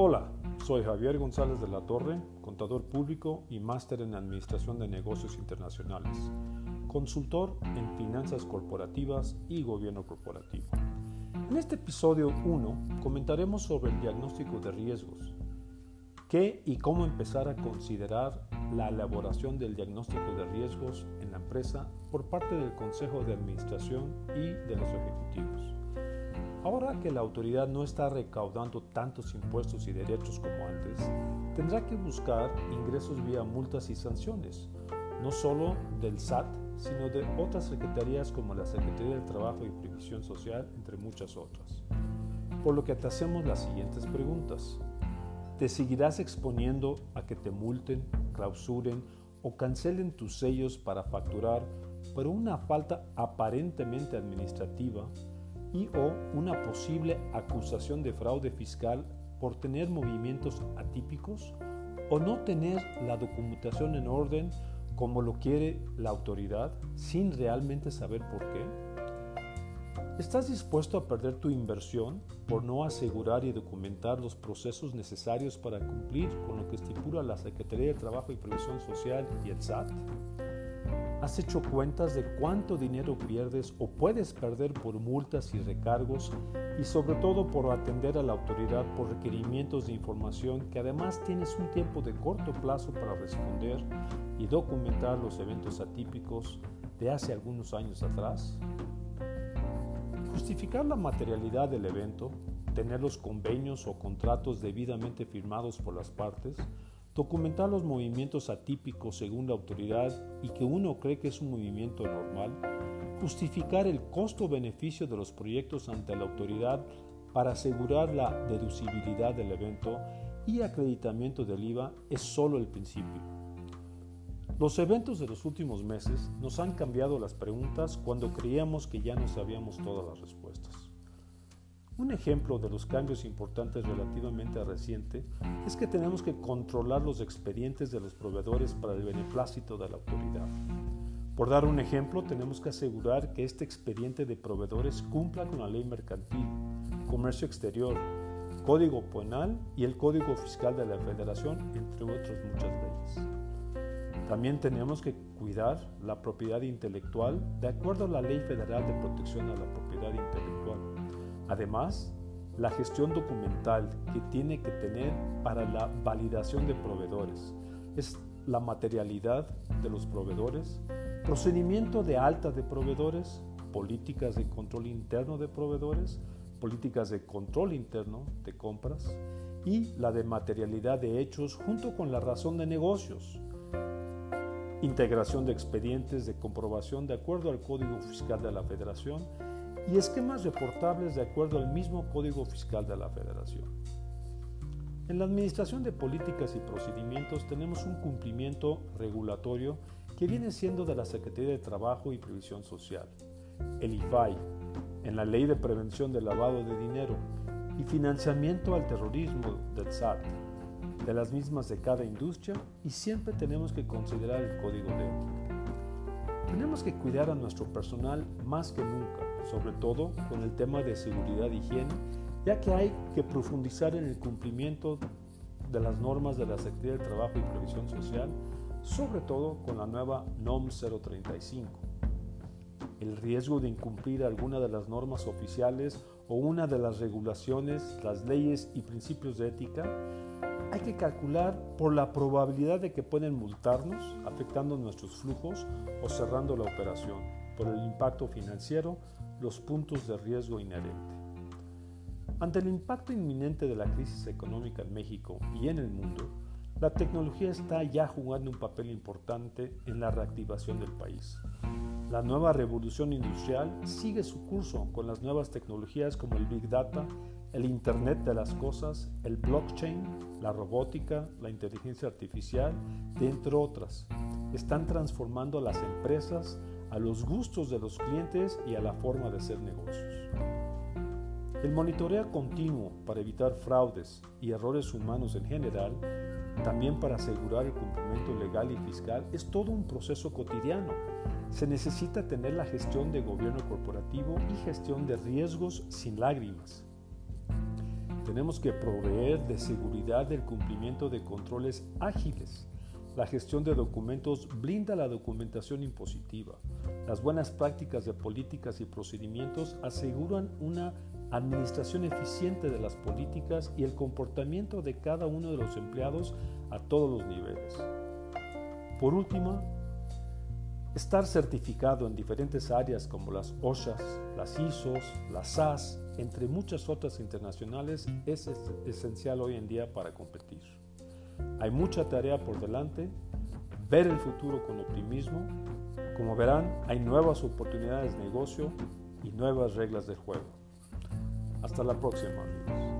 Hola, soy Javier González de la Torre, contador público y máster en Administración de Negocios Internacionales, consultor en finanzas corporativas y gobierno corporativo. En este episodio 1 comentaremos sobre el diagnóstico de riesgos, qué y cómo empezar a considerar la elaboración del diagnóstico de riesgos en la empresa por parte del Consejo de Administración y de los ejecutivos. Ahora que la autoridad no está recaudando tantos impuestos y derechos como antes, tendrá que buscar ingresos vía multas y sanciones, no solo del SAT, sino de otras secretarías como la Secretaría del Trabajo y Previsión Social, entre muchas otras. Por lo que te hacemos las siguientes preguntas. ¿Te seguirás exponiendo a que te multen, clausuren o cancelen tus sellos para facturar por una falta aparentemente administrativa y o una posible acusación de fraude fiscal por tener movimientos atípicos o no tener la documentación en orden como lo quiere la autoridad sin realmente saber por qué? ¿Estás dispuesto a perder tu inversión por no asegurar y documentar los procesos necesarios para cumplir con lo que estipula la Secretaría de Trabajo y Previsión Social y el SAT? ¿Has hecho cuentas de cuánto dinero pierdes o puedes perder por multas y recargos y sobre todo por atender a la autoridad por requerimientos de información que además tienes un tiempo de corto plazo para responder y documentar los eventos atípicos de hace algunos años atrás? Justificar la materialidad del evento, tener los convenios o contratos debidamente firmados por las partes, documentar los movimientos atípicos según la autoridad y que uno cree que es un movimiento normal, justificar el costo-beneficio de los proyectos ante la autoridad para asegurar la deducibilidad del evento y acreditamiento del IVA es solo el principio. Los eventos de los últimos meses nos han cambiado las preguntas cuando creíamos que ya no sabíamos todas las respuestas. Un ejemplo de los cambios importantes relativamente reciente es que tenemos que controlar los expedientes de los proveedores para el beneplácito de la autoridad. Por dar un ejemplo, tenemos que asegurar que este expediente de proveedores cumpla con la ley mercantil, comercio exterior, código penal y el código fiscal de la federación, entre otras muchas leyes. También tenemos que cuidar la propiedad intelectual de acuerdo a la Ley Federal de Protección a la Propiedad Intelectual Además, la gestión documental que tiene que tener para la validación de proveedores es la materialidad de los proveedores, procedimiento de alta de proveedores, políticas de control interno de proveedores, políticas de control interno de compras y la de materialidad de hechos junto con la razón de negocios, integración de expedientes de comprobación de acuerdo al Código Fiscal de la Federación y esquemas reportables de acuerdo al mismo Código Fiscal de la Federación. En la Administración de Políticas y Procedimientos tenemos un cumplimiento regulatorio que viene siendo de la Secretaría de Trabajo y Previsión Social, el IFAI, en la Ley de Prevención del Lavado de Dinero y Financiamiento al Terrorismo del SAT, de las mismas de cada industria y siempre tenemos que considerar el código de. Tenemos que cuidar a nuestro personal más que nunca sobre todo con el tema de seguridad e higiene, ya que hay que profundizar en el cumplimiento de las normas de la Secretaría de Trabajo y Previsión Social, sobre todo con la nueva NOM 035. El riesgo de incumplir alguna de las normas oficiales o una de las regulaciones, las leyes y principios de ética, hay que calcular por la probabilidad de que pueden multarnos, afectando nuestros flujos o cerrando la operación, por el impacto financiero los puntos de riesgo inherente. Ante el impacto inminente de la crisis económica en México y en el mundo, la tecnología está ya jugando un papel importante en la reactivación del país. La nueva revolución industrial sigue su curso con las nuevas tecnologías como el Big Data, el Internet de las Cosas, el blockchain, la robótica, la inteligencia artificial, entre otras. Están transformando las empresas, a los gustos de los clientes y a la forma de hacer negocios. El monitoreo continuo para evitar fraudes y errores humanos en general, también para asegurar el cumplimiento legal y fiscal, es todo un proceso cotidiano. Se necesita tener la gestión de gobierno corporativo y gestión de riesgos sin lágrimas. Tenemos que proveer de seguridad del cumplimiento de controles ágiles. La gestión de documentos blinda la documentación impositiva. Las buenas prácticas de políticas y procedimientos aseguran una administración eficiente de las políticas y el comportamiento de cada uno de los empleados a todos los niveles. Por último, estar certificado en diferentes áreas como las OSHAs, las ISOs, las SAS, entre muchas otras internacionales, es esencial hoy en día para competir. Hay mucha tarea por delante, ver el futuro con optimismo. Como verán, hay nuevas oportunidades de negocio y nuevas reglas de juego. Hasta la próxima, amigos.